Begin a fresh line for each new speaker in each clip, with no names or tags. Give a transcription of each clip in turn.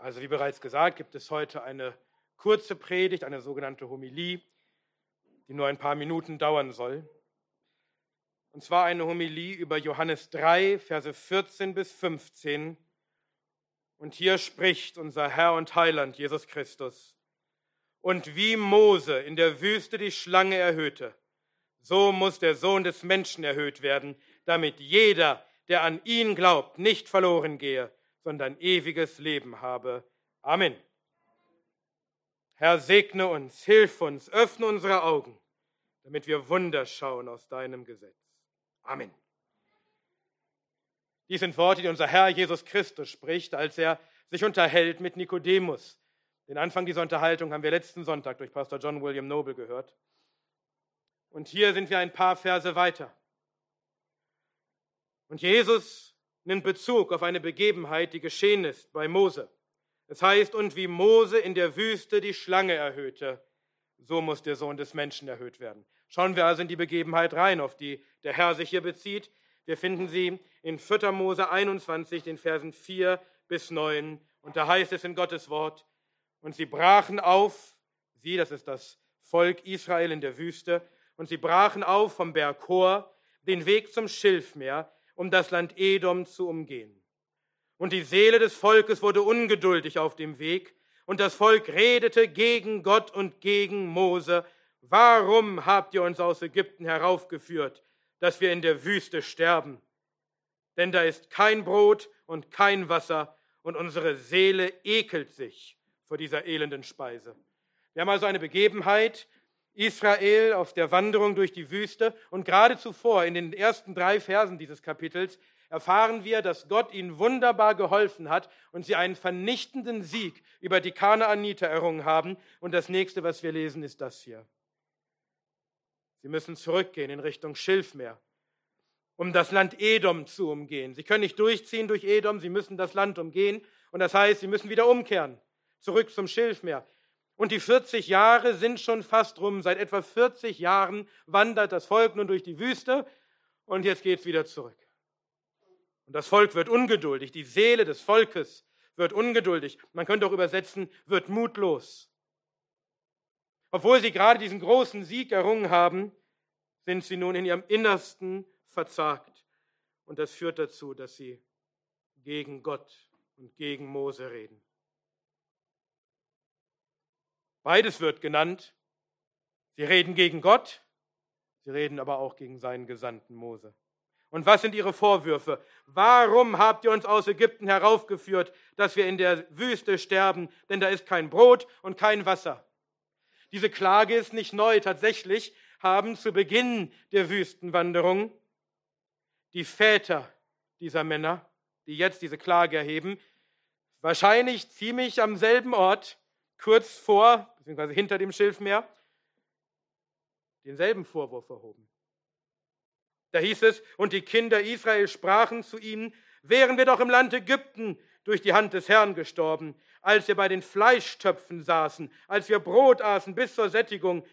Also wie bereits gesagt, gibt es heute eine kurze Predigt, eine sogenannte Homilie, die nur ein paar Minuten dauern soll. Und zwar eine Homilie über Johannes 3, Verse 14 bis 15. Und hier spricht unser Herr und Heiland Jesus Christus. Und wie Mose in der Wüste die Schlange erhöhte, so muss der Sohn des Menschen erhöht werden, damit jeder, der an ihn glaubt, nicht verloren gehe, sondern ewiges Leben habe. Amen. Herr, segne uns, hilf uns, öffne unsere Augen, damit wir Wunder schauen aus deinem Gesetz. Amen. Dies sind Worte, die unser Herr Jesus Christus spricht, als er sich unterhält mit Nikodemus. Den Anfang dieser Unterhaltung haben wir letzten Sonntag durch Pastor John William Noble gehört. Und hier sind wir ein paar Verse weiter. Und Jesus nimmt Bezug auf eine Begebenheit, die geschehen ist bei Mose. Es heißt, und wie Mose in der Wüste die Schlange erhöhte, so muss der Sohn des Menschen erhöht werden. Schauen wir also in die Begebenheit rein, auf die der Herr sich hier bezieht. Wir finden sie in 4. Mose 21, den Versen 4 bis 9. Und da heißt es in Gottes Wort, und sie brachen auf, sie, das ist das Volk Israel in der Wüste, und sie brachen auf vom Berg Hor den Weg zum Schilfmeer, um das Land Edom zu umgehen. Und die Seele des Volkes wurde ungeduldig auf dem Weg, und das Volk redete gegen Gott und gegen Mose. Warum habt ihr uns aus Ägypten heraufgeführt, dass wir in der Wüste sterben? Denn da ist kein Brot und kein Wasser, und unsere Seele ekelt sich vor dieser elenden Speise. Wir haben also eine Begebenheit, Israel auf der Wanderung durch die Wüste. Und gerade zuvor, in den ersten drei Versen dieses Kapitels, erfahren wir, dass Gott ihnen wunderbar geholfen hat und sie einen vernichtenden Sieg über die Kanaaniter errungen haben. Und das nächste, was wir lesen, ist das hier. Sie müssen zurückgehen in Richtung Schilfmeer, um das Land Edom zu umgehen. Sie können nicht durchziehen durch Edom, sie müssen das Land umgehen. Und das heißt, sie müssen wieder umkehren, zurück zum Schilfmeer. Und die 40 Jahre sind schon fast rum. Seit etwa 40 Jahren wandert das Volk nun durch die Wüste und jetzt geht es wieder zurück. Und das Volk wird ungeduldig, die Seele des Volkes wird ungeduldig. Man könnte auch übersetzen, wird mutlos. Obwohl sie gerade diesen großen Sieg errungen haben, sind sie nun in ihrem Innersten verzagt. Und das führt dazu, dass sie gegen Gott und gegen Mose reden. Beides wird genannt. Sie reden gegen Gott, sie reden aber auch gegen seinen Gesandten Mose. Und was sind ihre Vorwürfe? Warum habt ihr uns aus Ägypten heraufgeführt, dass wir in der Wüste sterben, denn da ist kein Brot und kein Wasser? Diese Klage ist nicht neu. Tatsächlich haben zu Beginn der Wüstenwanderung die Väter dieser Männer, die jetzt diese Klage erheben, wahrscheinlich ziemlich am selben Ort kurz vor, beziehungsweise hinter dem Schilfmeer, denselben Vorwurf erhoben. Da hieß es, und die Kinder Israel sprachen zu ihnen, wären wir doch im Land Ägypten durch die Hand des Herrn gestorben, als wir bei den Fleischtöpfen saßen, als wir Brot aßen bis zur Sättigung,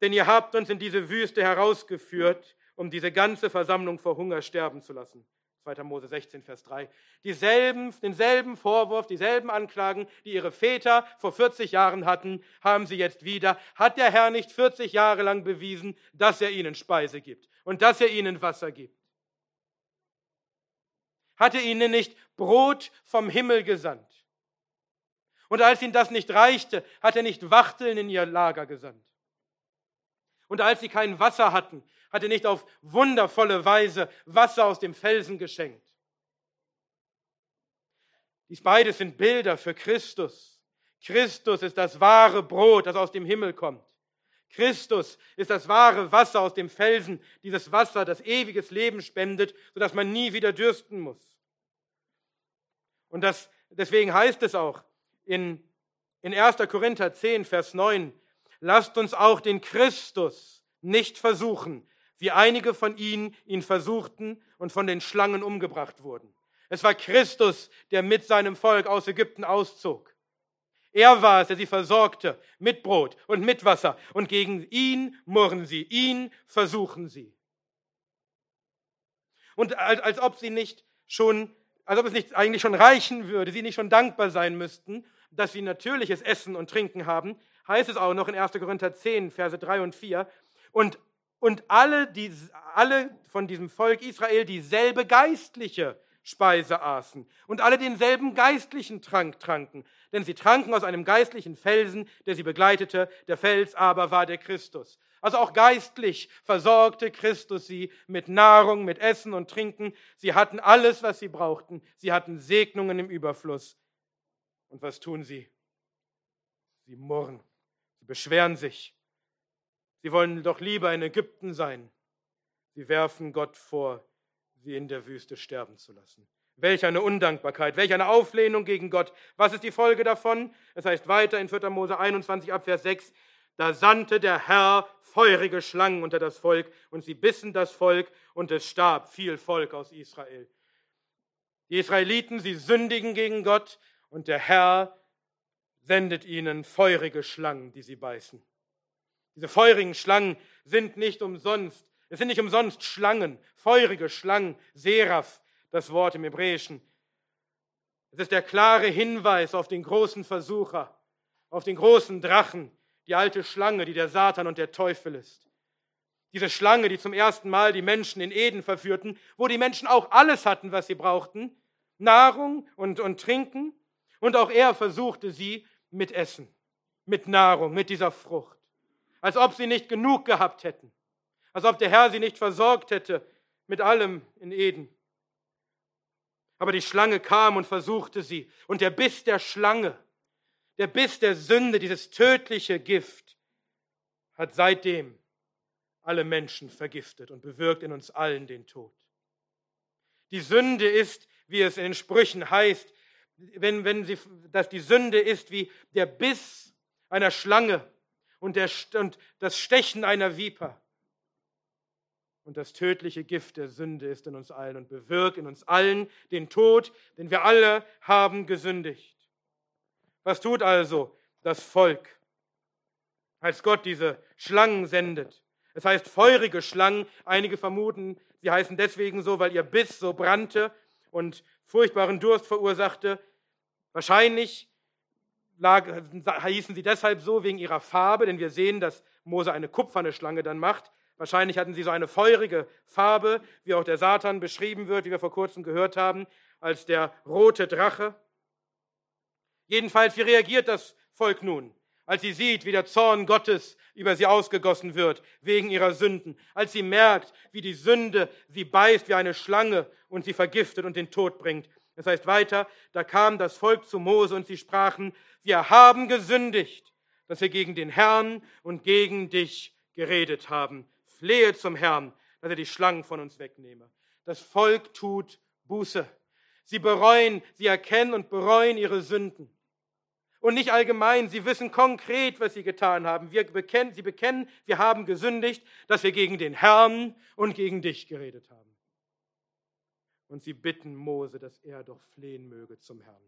denn ihr habt uns in diese Wüste herausgeführt, um diese ganze Versammlung vor Hunger sterben zu lassen. 2. Mose 16, Vers 3. Dieselben, denselben Vorwurf, dieselben Anklagen, die ihre Väter vor 40 Jahren hatten, haben sie jetzt wieder. Hat der Herr nicht 40 Jahre lang bewiesen, dass er ihnen Speise gibt und dass er ihnen Wasser gibt? Hat er ihnen nicht Brot vom Himmel gesandt? Und als ihnen das nicht reichte, hat er nicht Wachteln in ihr Lager gesandt. Und als sie kein Wasser hatten, hat er nicht auf wundervolle Weise Wasser aus dem Felsen geschenkt. Dies beides sind Bilder für Christus. Christus ist das wahre Brot, das aus dem Himmel kommt. Christus ist das wahre Wasser aus dem Felsen, dieses Wasser, das ewiges Leben spendet, sodass man nie wieder dürsten muss. Und das, deswegen heißt es auch in, in 1. Korinther 10, Vers 9, lasst uns auch den Christus nicht versuchen, wie einige von ihnen ihn versuchten und von den Schlangen umgebracht wurden. Es war Christus, der mit seinem Volk aus Ägypten auszog. Er war es, der sie versorgte mit Brot und mit Wasser. Und gegen ihn murren sie, ihn versuchen sie. Und als, als ob sie nicht schon als ob es nicht eigentlich schon reichen würde, sie nicht schon dankbar sein müssten, dass sie natürliches Essen und Trinken haben, heißt es auch noch in 1. Korinther 10, Verse 3 und 4. Und, und alle, die, alle von diesem Volk Israel dieselbe geistliche Speise aßen und alle denselben geistlichen Trank tranken, denn sie tranken aus einem geistlichen Felsen, der sie begleitete, der Fels aber war der Christus. Also auch geistlich versorgte Christus sie mit Nahrung, mit Essen und Trinken. Sie hatten alles, was sie brauchten. Sie hatten Segnungen im Überfluss. Und was tun sie? Sie murren, sie beschweren sich. Sie wollen doch lieber in Ägypten sein. Sie werfen Gott vor, sie in der Wüste sterben zu lassen. Welch eine Undankbarkeit, welch eine Auflehnung gegen Gott. Was ist die Folge davon? Es heißt weiter in 4. Mose 21 Abvers 6, da sandte der Herr feurige Schlangen unter das Volk und sie bissen das Volk und es starb viel Volk aus Israel. Die Israeliten, sie sündigen gegen Gott und der Herr sendet ihnen feurige Schlangen, die sie beißen. Diese feurigen Schlangen sind nicht umsonst. Es sind nicht umsonst Schlangen, feurige Schlangen, Seraph, das Wort im Hebräischen. Es ist der klare Hinweis auf den großen Versucher, auf den großen Drachen, die alte Schlange, die der Satan und der Teufel ist. Diese Schlange, die zum ersten Mal die Menschen in Eden verführten, wo die Menschen auch alles hatten, was sie brauchten, Nahrung und, und Trinken. Und auch er versuchte sie mit Essen, mit Nahrung, mit dieser Frucht. Als ob sie nicht genug gehabt hätten. Als ob der Herr sie nicht versorgt hätte mit allem in Eden. Aber die Schlange kam und versuchte sie. Und der Biss der Schlange der Biss der Sünde, dieses tödliche Gift, hat seitdem alle Menschen vergiftet und bewirkt in uns allen den Tod. Die Sünde ist, wie es in den Sprüchen heißt, wenn, wenn sie, dass die Sünde ist wie der Biss einer Schlange und, der, und das Stechen einer Viper. Und das tödliche Gift der Sünde ist in uns allen und bewirkt in uns allen den Tod, denn wir alle haben gesündigt. Was tut also das Volk, als Gott diese Schlangen sendet? Es heißt feurige Schlangen. Einige vermuten, sie heißen deswegen so, weil ihr Biss so brannte und furchtbaren Durst verursachte. Wahrscheinlich lag, hießen sie deshalb so wegen ihrer Farbe, denn wir sehen, dass Mose eine kupferne Schlange dann macht. Wahrscheinlich hatten sie so eine feurige Farbe, wie auch der Satan beschrieben wird, wie wir vor kurzem gehört haben, als der rote Drache. Jedenfalls, wie reagiert das Volk nun, als sie sieht, wie der Zorn Gottes über sie ausgegossen wird wegen ihrer Sünden, als sie merkt, wie die Sünde sie beißt wie eine Schlange und sie vergiftet und den Tod bringt. Das heißt weiter, da kam das Volk zu Mose und sie sprachen, wir haben gesündigt, dass wir gegen den Herrn und gegen dich geredet haben. Flehe zum Herrn, dass er die Schlangen von uns wegnehme. Das Volk tut Buße. Sie bereuen, sie erkennen und bereuen ihre Sünden. Und nicht allgemein, sie wissen konkret, was sie getan haben. Wir bekennen, sie bekennen, wir haben gesündigt, dass wir gegen den Herrn und gegen dich geredet haben. Und sie bitten Mose, dass er doch flehen möge zum Herrn.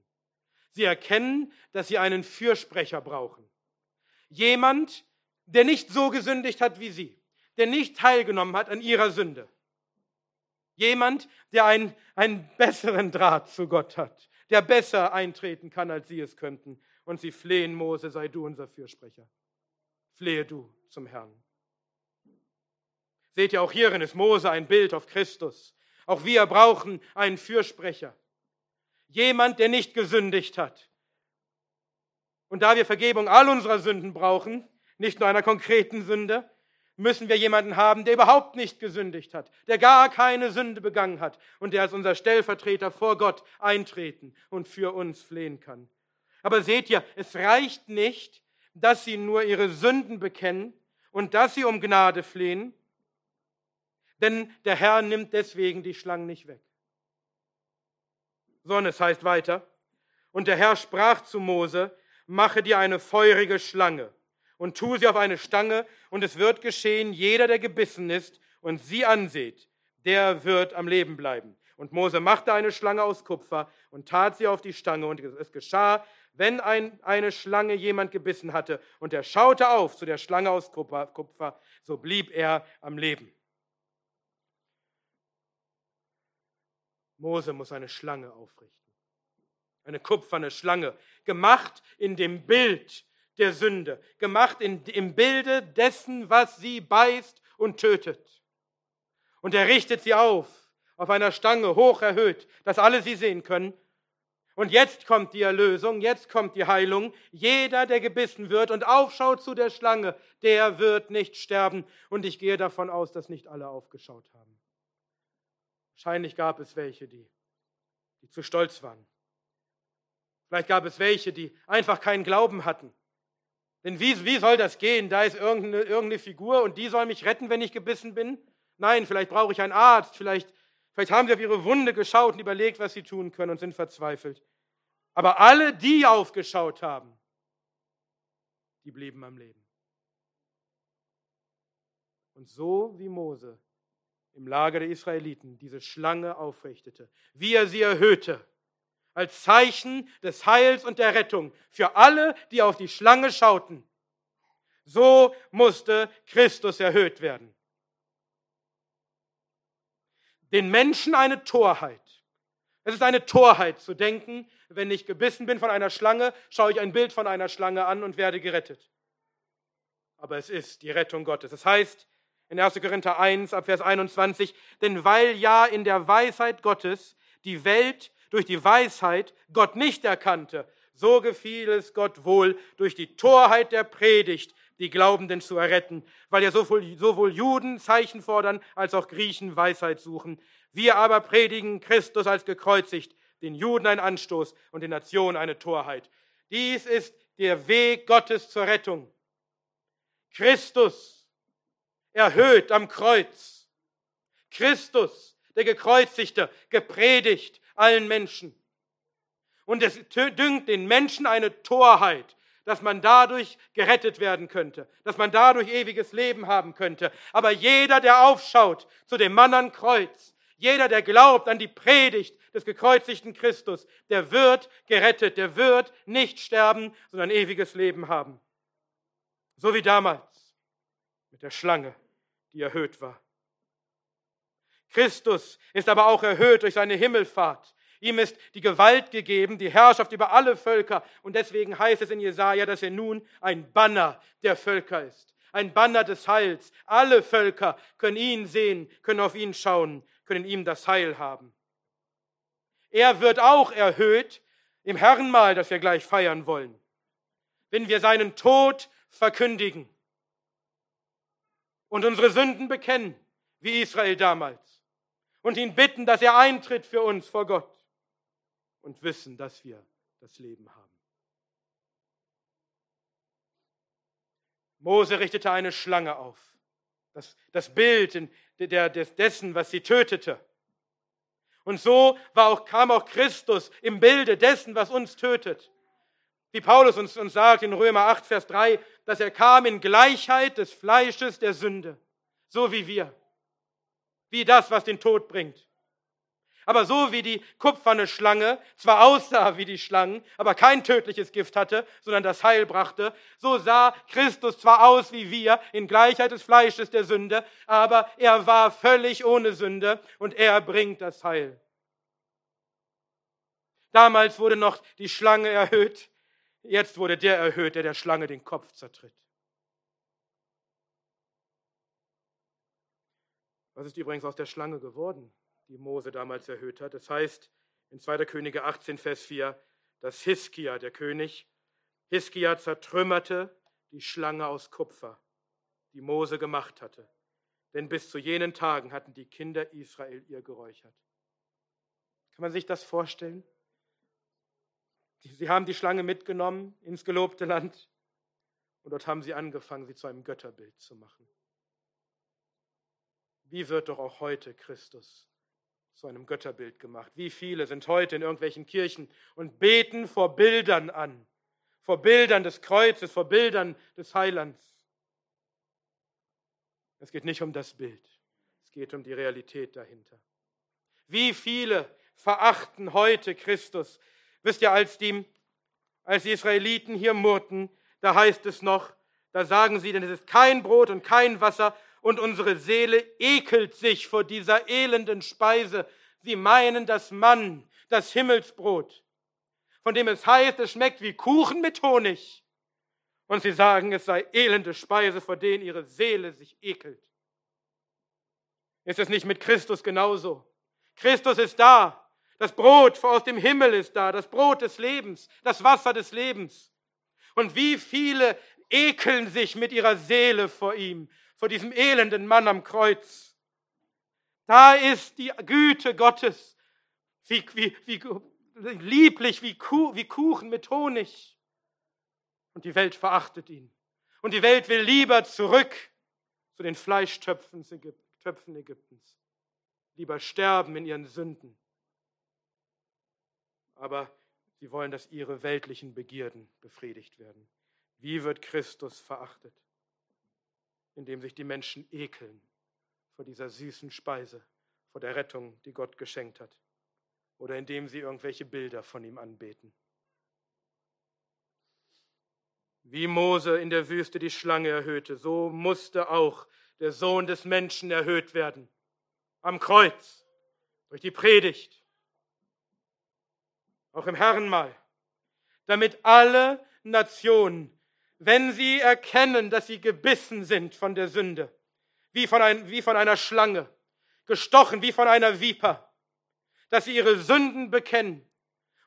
Sie erkennen, dass sie einen Fürsprecher brauchen. Jemand, der nicht so gesündigt hat wie sie, der nicht teilgenommen hat an ihrer Sünde. Jemand, der einen, einen besseren Draht zu Gott hat, der besser eintreten kann, als sie es könnten und sie flehen, Mose, sei du unser Fürsprecher. Flehe du zum Herrn. Seht ihr, auch hierin ist Mose ein Bild auf Christus. Auch wir brauchen einen Fürsprecher. Jemand, der nicht gesündigt hat. Und da wir Vergebung all unserer Sünden brauchen, nicht nur einer konkreten Sünde, müssen wir jemanden haben, der überhaupt nicht gesündigt hat, der gar keine Sünde begangen hat und der als unser Stellvertreter vor Gott eintreten und für uns flehen kann. Aber seht ihr, es reicht nicht, dass sie nur ihre Sünden bekennen und dass sie um Gnade flehen, denn der Herr nimmt deswegen die Schlangen nicht weg. Sondern es heißt weiter, und der Herr sprach zu Mose, mache dir eine feurige Schlange und tu sie auf eine Stange, und es wird geschehen, jeder, der gebissen ist und sie ansieht, der wird am Leben bleiben. Und Mose machte eine Schlange aus Kupfer und tat sie auf die Stange, und es geschah, wenn ein, eine Schlange jemand gebissen hatte und er schaute auf zu der Schlange aus Kupfer, so blieb er am Leben. Mose muss eine Schlange aufrichten. Eine kupferne Schlange, gemacht in dem Bild der Sünde, gemacht in, im Bilde dessen, was sie beißt und tötet. Und er richtet sie auf, auf einer Stange, hoch erhöht, dass alle sie sehen können. Und jetzt kommt die Erlösung, jetzt kommt die Heilung. Jeder, der gebissen wird und aufschaut zu der Schlange, der wird nicht sterben. Und ich gehe davon aus, dass nicht alle aufgeschaut haben. Wahrscheinlich gab es welche, die, die zu stolz waren. Vielleicht gab es welche, die einfach keinen Glauben hatten. Denn wie, wie soll das gehen? Da ist irgendeine, irgendeine Figur und die soll mich retten, wenn ich gebissen bin? Nein, vielleicht brauche ich einen Arzt, vielleicht Vielleicht haben sie auf ihre Wunde geschaut und überlegt, was sie tun können und sind verzweifelt. Aber alle, die aufgeschaut haben, die blieben am Leben. Und so wie Mose im Lager der Israeliten diese Schlange aufrichtete, wie er sie erhöhte, als Zeichen des Heils und der Rettung für alle, die auf die Schlange schauten, so musste Christus erhöht werden den Menschen eine Torheit. Es ist eine Torheit zu denken, wenn ich gebissen bin von einer Schlange, schaue ich ein Bild von einer Schlange an und werde gerettet. Aber es ist die Rettung Gottes. Das heißt in 1. Korinther 1 ab Vers 21, denn weil ja in der Weisheit Gottes die Welt durch die Weisheit Gott nicht erkannte, so gefiel es Gott wohl, durch die Torheit der Predigt die Glaubenden zu erretten, weil ja sowohl, sowohl Juden Zeichen fordern, als auch Griechen Weisheit suchen. Wir aber predigen Christus als gekreuzigt, den Juden ein Anstoß und den Nationen eine Torheit. Dies ist der Weg Gottes zur Rettung. Christus erhöht am Kreuz. Christus, der Gekreuzigte, gepredigt allen Menschen. Und es dünkt den Menschen eine Torheit, dass man dadurch gerettet werden könnte, dass man dadurch ewiges Leben haben könnte. Aber jeder, der aufschaut zu dem Mann am Kreuz, jeder, der glaubt an die Predigt des gekreuzigten Christus, der wird gerettet, der wird nicht sterben, sondern ewiges Leben haben. So wie damals mit der Schlange, die erhöht war. Christus ist aber auch erhöht durch seine Himmelfahrt. Ihm ist die Gewalt gegeben, die Herrschaft über alle Völker. Und deswegen heißt es in Jesaja, dass er nun ein Banner der Völker ist. Ein Banner des Heils. Alle Völker können ihn sehen, können auf ihn schauen, können ihm das Heil haben. Er wird auch erhöht im Herrenmahl, das wir gleich feiern wollen. Wenn wir seinen Tod verkündigen und unsere Sünden bekennen, wie Israel damals, und ihn bitten, dass er eintritt für uns vor Gott und wissen, dass wir das Leben haben. Mose richtete eine Schlange auf. Das, das Bild der, des, dessen, was sie tötete. Und so auch, kam auch Christus im Bilde dessen, was uns tötet. Wie Paulus uns, uns sagt in Römer 8, Vers 3, dass er kam in Gleichheit des Fleisches der Sünde, so wie wir. Wie das, was den Tod bringt. Aber so wie die kupferne Schlange zwar aussah wie die Schlangen, aber kein tödliches Gift hatte, sondern das Heil brachte, so sah Christus zwar aus wie wir in Gleichheit des Fleisches der Sünde, aber er war völlig ohne Sünde und er bringt das Heil. Damals wurde noch die Schlange erhöht, jetzt wurde der erhöht, der der Schlange den Kopf zertritt. Was ist übrigens aus der Schlange geworden? die Mose damals erhöht hat. Das heißt in 2. Könige 18, Vers 4, dass Hiskia, der König, Hiskia zertrümmerte die Schlange aus Kupfer, die Mose gemacht hatte. Denn bis zu jenen Tagen hatten die Kinder Israel ihr geräuchert. Kann man sich das vorstellen? Sie haben die Schlange mitgenommen ins gelobte Land und dort haben sie angefangen, sie zu einem Götterbild zu machen. Wie wird doch auch heute Christus zu einem Götterbild gemacht. Wie viele sind heute in irgendwelchen Kirchen und beten vor Bildern an, vor Bildern des Kreuzes, vor Bildern des Heilands. Es geht nicht um das Bild, es geht um die Realität dahinter. Wie viele verachten heute Christus? Wisst ihr, als die, als die Israeliten hier murrten, da heißt es noch, da sagen sie, denn es ist kein Brot und kein Wasser und unsere Seele ekelt sich vor dieser elenden Speise. Sie meinen das Mann, das Himmelsbrot, von dem es heißt, es schmeckt wie Kuchen mit Honig. Und sie sagen, es sei elende Speise, vor denen ihre Seele sich ekelt. Ist es nicht mit Christus genauso? Christus ist da. Das Brot aus dem Himmel ist da. Das Brot des Lebens. Das Wasser des Lebens. Und wie viele ekeln sich mit ihrer Seele vor ihm, vor diesem elenden Mann am Kreuz. Da ist die Güte Gottes, wie, wie, wie lieblich wie, Kuh, wie Kuchen mit Honig. Und die Welt verachtet ihn. Und die Welt will lieber zurück zu den Fleischtöpfen Ägyptens. Lieber sterben in ihren Sünden. Aber sie wollen, dass ihre weltlichen Begierden befriedigt werden. Wie wird Christus verachtet? Indem sich die Menschen ekeln vor dieser süßen Speise, vor der Rettung, die Gott geschenkt hat. Oder indem sie irgendwelche Bilder von ihm anbeten. Wie Mose in der Wüste die Schlange erhöhte, so musste auch der Sohn des Menschen erhöht werden. Am Kreuz, durch die Predigt, auch im Herrenmahl, damit alle Nationen wenn sie erkennen, dass sie gebissen sind von der Sünde, wie von, ein, wie von einer Schlange, gestochen wie von einer Viper, dass sie ihre Sünden bekennen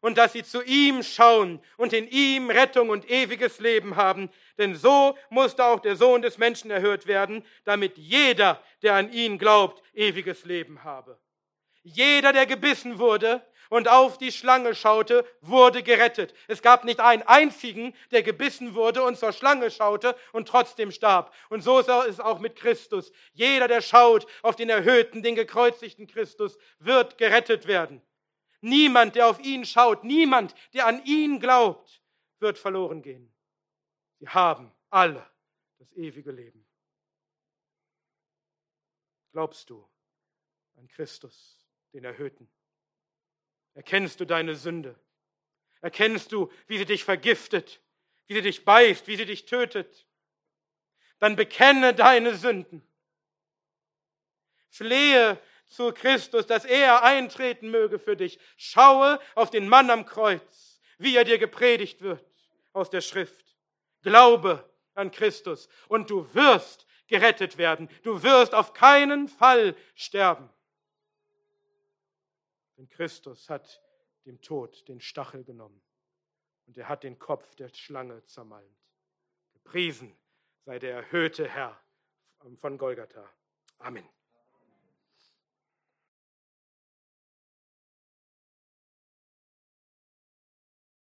und dass sie zu ihm schauen und in ihm Rettung und ewiges Leben haben. Denn so musste auch der Sohn des Menschen erhört werden, damit jeder, der an ihn glaubt, ewiges Leben habe. Jeder, der gebissen wurde, und auf die Schlange schaute, wurde gerettet. Es gab nicht einen einzigen, der gebissen wurde und zur Schlange schaute und trotzdem starb. Und so ist es auch mit Christus. Jeder, der schaut auf den erhöhten, den gekreuzigten Christus, wird gerettet werden. Niemand, der auf ihn schaut, niemand, der an ihn glaubt, wird verloren gehen. Sie haben alle das ewige Leben. Glaubst du an Christus, den Erhöhten? Erkennst du deine Sünde? Erkennst du, wie sie dich vergiftet, wie sie dich beißt, wie sie dich tötet? Dann bekenne deine Sünden. Flehe zu Christus, dass er eintreten möge für dich. Schaue auf den Mann am Kreuz, wie er dir gepredigt wird aus der Schrift. Glaube an Christus und du wirst gerettet werden. Du wirst auf keinen Fall sterben. Denn Christus hat dem Tod den Stachel genommen und er hat den Kopf der Schlange zermalmt. Gepriesen sei der erhöhte Herr von Golgatha. Amen.